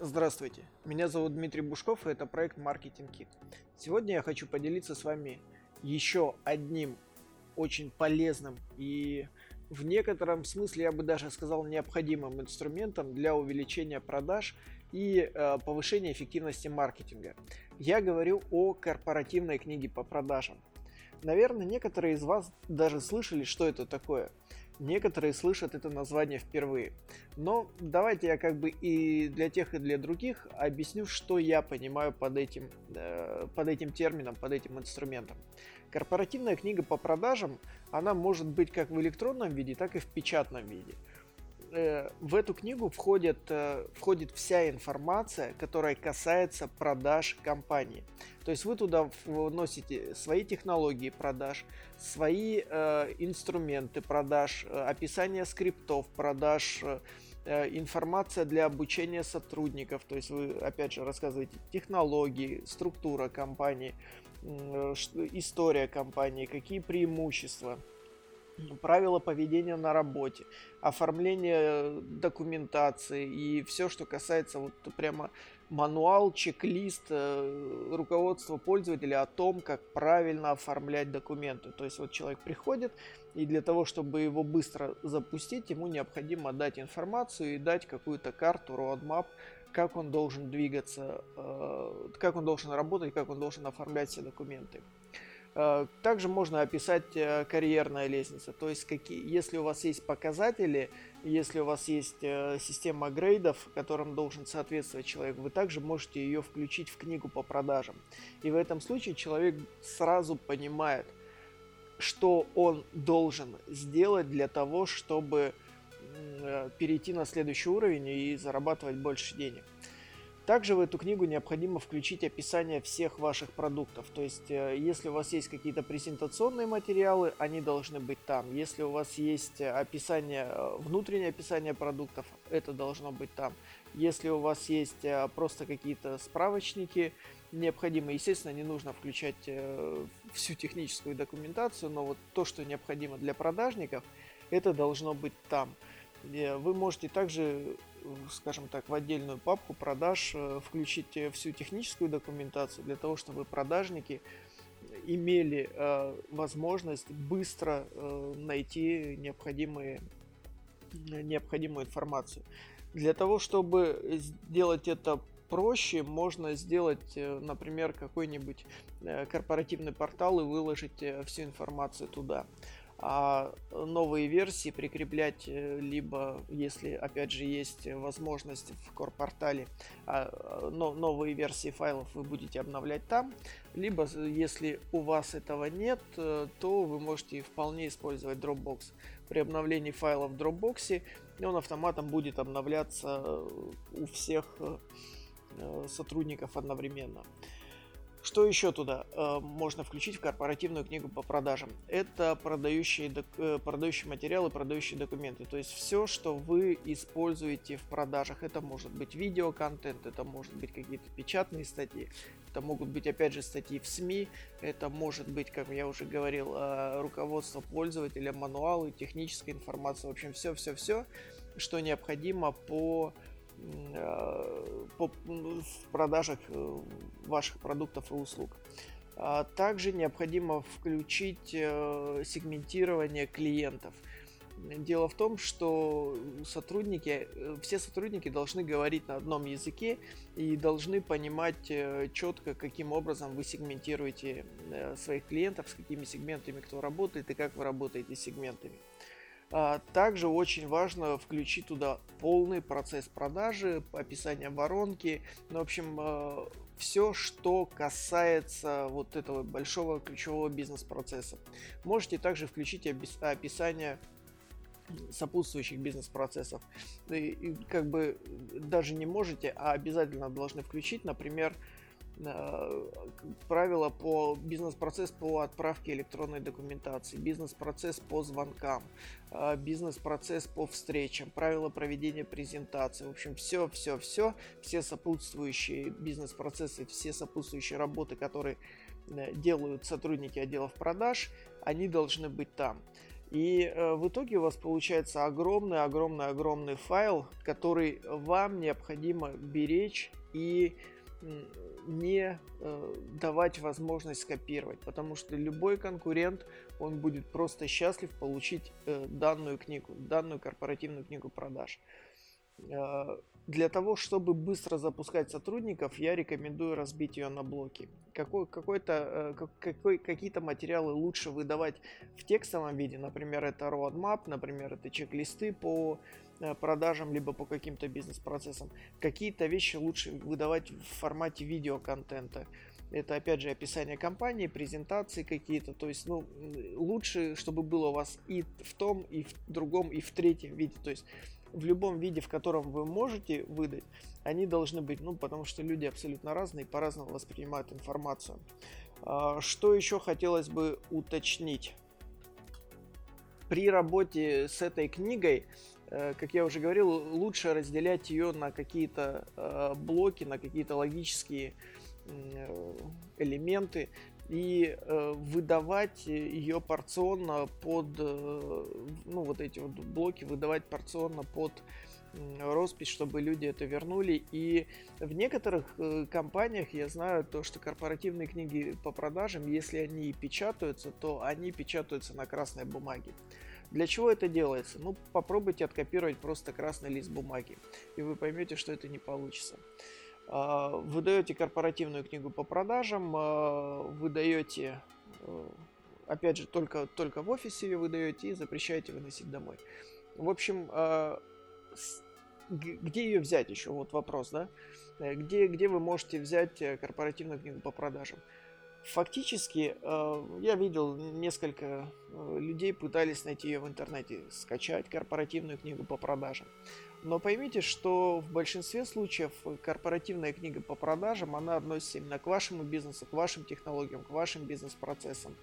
Здравствуйте, меня зовут Дмитрий Бушков и это проект Marketing Kit. Сегодня я хочу поделиться с вами еще одним очень полезным и в некотором смысле я бы даже сказал необходимым инструментом для увеличения продаж и э, повышения эффективности маркетинга. Я говорю о корпоративной книге по продажам. Наверное, некоторые из вас даже слышали, что это такое. Некоторые слышат это название впервые. Но давайте я как бы и для тех, и для других объясню, что я понимаю под этим, э, под этим термином, под этим инструментом. Корпоративная книга по продажам, она может быть как в электронном виде, так и в печатном виде. Э, в эту книгу входит, э, входит вся информация, которая касается продаж компании. То есть вы туда вносите свои технологии продаж, свои э, инструменты продаж, э, описание скриптов продаж, информация для обучения сотрудников. То есть вы опять же рассказываете технологии, структура компании, история компании, какие преимущества правила поведения на работе, оформление документации и все, что касается вот прямо мануал, чек-лист, э, руководство пользователя о том, как правильно оформлять документы. То есть вот человек приходит, и для того, чтобы его быстро запустить, ему необходимо дать информацию и дать какую-то карту, roadmap, как он должен двигаться, э, как он должен работать, как он должен оформлять все документы. Э, также можно описать э, карьерная лестница, то есть какие, если у вас есть показатели, если у вас есть э, система грейдов, которым должен соответствовать человек, вы также можете ее включить в книгу по продажам. И в этом случае человек сразу понимает, что он должен сделать для того, чтобы перейти на следующий уровень и зарабатывать больше денег. Также в эту книгу необходимо включить описание всех ваших продуктов. То есть, э, если у вас есть какие-то презентационные материалы, они должны быть там. Если у вас есть э, описание, э, внутреннее описание продуктов, это должно быть там. Если у вас есть просто какие-то справочники, необходимо, естественно, не нужно включать всю техническую документацию, но вот то, что необходимо для продажников, это должно быть там. Вы можете также скажем так, в отдельную папку продаж э, включить э, всю техническую документацию для того, чтобы продажники имели э, возможность быстро э, найти необходимые, необходимую информацию. Для того, чтобы сделать это проще, можно сделать, э, например, какой-нибудь корпоративный портал и выложить всю информацию туда а новые версии прикреплять э, либо, если опять же есть возможность в корпортале, а, но, новые версии файлов вы будете обновлять там, либо если у вас этого нет, э, то вы можете вполне использовать Dropbox. При обновлении файлов в Dropbox он автоматом будет обновляться э, у всех сотрудников одновременно. Что еще туда э, можно включить в корпоративную книгу по продажам? Это продающие, э, продающие материалы, продающие документы. То есть все, что вы используете в продажах. Это может быть видеоконтент, это может быть какие-то печатные статьи, это могут быть опять же статьи в СМИ, это может быть, как я уже говорил, э, руководство пользователя, мануалы, техническая информация. В общем, все-все-все, что необходимо по, в продажах э, ваших продуктов и услуг. А также необходимо включить э, сегментирование клиентов. Дело в том, что сотрудники, все сотрудники должны говорить на одном языке и должны понимать четко, каким образом вы сегментируете своих клиентов, с какими сегментами кто работает и как вы работаете с сегментами. А, также очень важно включить туда полный процесс продажи, описание воронки, ну, в общем, а, все, что касается вот этого большого ключевого бизнес-процесса. Можете также включить описание сопутствующих бизнес-процессов. И, и как бы даже не можете, а обязательно должны включить, например, Э, правила по бизнес-процесс по отправке электронной документации, бизнес-процесс по звонкам, э, бизнес-процесс по встречам, правила проведения презентации. В общем, все, все, все, все сопутствующие бизнес-процессы, все сопутствующие работы, которые э, делают сотрудники отделов продаж, они должны быть там. И э, в итоге у вас получается огромный-огромный-огромный файл, который вам необходимо беречь и не э, давать возможность скопировать, потому что любой конкурент, он будет просто счастлив получить э, данную книгу, данную корпоративную книгу продаж. Э, для того, чтобы быстро запускать сотрудников, я рекомендую разбить ее на блоки. Какой, какой-то, э, какой, какие-то материалы лучше выдавать в текстовом виде, например, это roadmap, например, это чек-листы по продажам, либо по каким-то бизнес-процессам. Какие-то вещи лучше выдавать в формате видеоконтента. Это, опять же, описание компании, презентации какие-то. То есть, ну, лучше, чтобы было у вас и в том, и в другом, и в третьем виде. То есть, в любом виде, в котором вы можете выдать, они должны быть, ну, потому что люди абсолютно разные, по-разному воспринимают информацию. А, что еще хотелось бы уточнить? При работе с этой книгой, э, как я уже говорил, лучше разделять ее на какие-то э, блоки, на какие-то логические э, элементы и э, выдавать ее порционно под, э, ну вот эти вот блоки выдавать порционно под э, роспись, чтобы люди это вернули. И в некоторых э, компаниях я знаю то, что корпоративные книги по продажам, если они печатаются, то они печатаются на красной бумаге. Для чего это делается? Ну, попробуйте откопировать просто красный лист бумаги, и вы поймете, что это не получится. А, вы даете корпоративную книгу по продажам, а, вы даете, э, опять же, только, только в офисе ее выдаете и запрещаете выносить домой. В общем, а, где ее взять еще? Вот вопрос, да? Э, где, где вы можете взять э, корпоративную книгу по продажам? Фактически, я видел несколько людей пытались найти ее в интернете, скачать корпоративную книгу по продажам. Но поймите, что в большинстве случаев корпоративная книга по продажам, она относится именно к вашему бизнесу, к вашим технологиям, к вашим бизнес-процессам.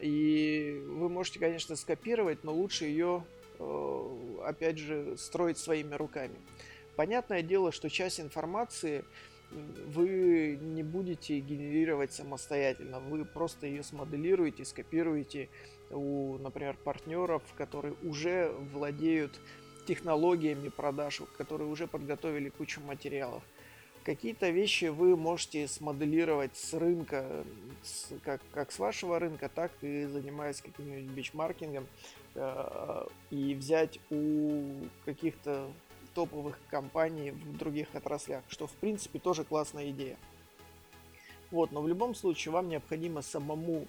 И вы можете, конечно, скопировать, но лучше ее, э, опять же, строить своими руками. Понятное дело, что часть информации вы не будете генерировать самостоятельно, вы просто ее смоделируете, скопируете у, например, партнеров, которые уже владеют технологиями продаж, которые уже подготовили кучу материалов. Какие-то вещи вы можете смоделировать с рынка, с, как, как с вашего рынка, так и занимаясь каким-нибудь бичмаркингом э, и взять у каких-то топовых компаний в других отраслях, что в принципе тоже классная идея. Вот, но в любом случае вам необходимо самому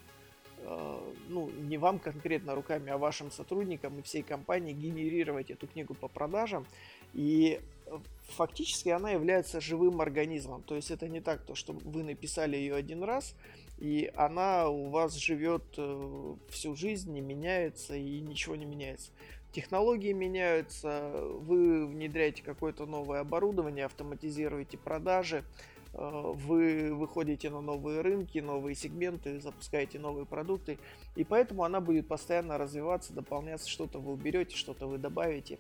Э, ну, не вам конкретно руками, а вашим сотрудникам и всей компании генерировать эту книгу по продажам. И э, фактически она является живым организмом. То есть это не так, то, что вы написали ее один раз, и она у вас живет э, всю жизнь, не меняется и ничего не меняется. Технологии меняются, вы внедряете какое-то новое оборудование, автоматизируете продажи, Э, вы выходите на новые рынки, новые сегменты, запускаете новые продукты, и поэтому она будет постоянно развиваться, дополняться, что-то вы уберете, что-то вы добавите.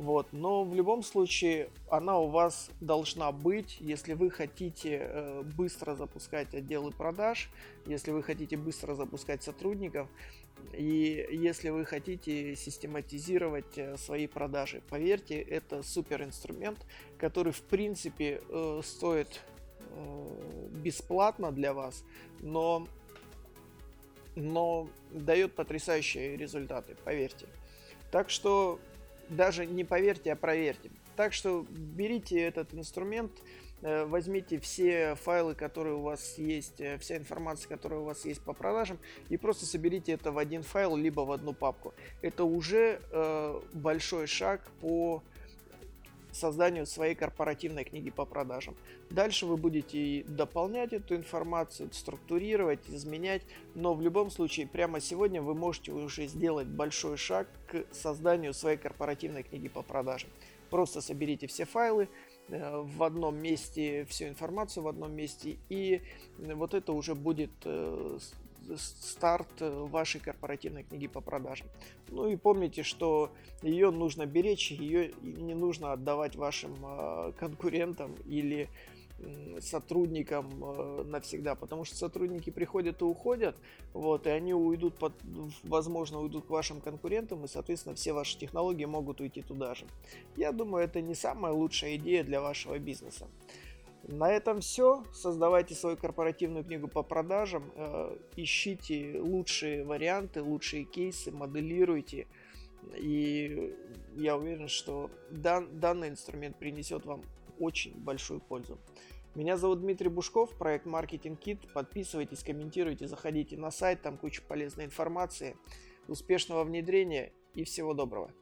Вот. Но в любом случае она у вас должна быть, если вы хотите э, быстро запускать отделы продаж, если вы хотите быстро запускать сотрудников, и если вы хотите систематизировать э, свои продажи. Поверьте, это супер инструмент, который в принципе э, стоит э, бесплатно для вас, но, но дает потрясающие результаты, поверьте. Так что даже не поверьте, а проверьте. Так что берите этот инструмент, Э, возьмите все файлы, которые у вас есть, э, вся информация, которая у вас есть по продажам, и просто соберите это в один файл, либо в одну папку. Это уже э, большой шаг по созданию своей корпоративной книги по продажам. Дальше вы будете дополнять эту информацию, структурировать, изменять, но в любом случае прямо сегодня вы можете уже сделать большой шаг к созданию своей корпоративной книги по продажам. Просто соберите все файлы, Э, в одном месте всю информацию в одном месте, и вот это уже будет э, старт вашей корпоративной книги по продажам. Ну и помните, что ее нужно беречь, ее не нужно отдавать вашим э, конкурентам или сотрудникам э, навсегда, потому что сотрудники приходят и уходят, вот, и они уйдут, под, возможно, уйдут к вашим конкурентам, и, соответственно, все ваши технологии могут уйти туда же. Я думаю, это не самая лучшая идея для вашего бизнеса. На этом все. Создавайте свою корпоративную книгу по продажам, э, ищите лучшие варианты, лучшие кейсы, моделируйте. И я уверен, что дан, данный инструмент принесет вам очень большую пользу. Меня зовут Дмитрий Бушков, проект Marketing Kit. Подписывайтесь, комментируйте, заходите на сайт, там куча полезной информации. Успешного внедрения и всего доброго.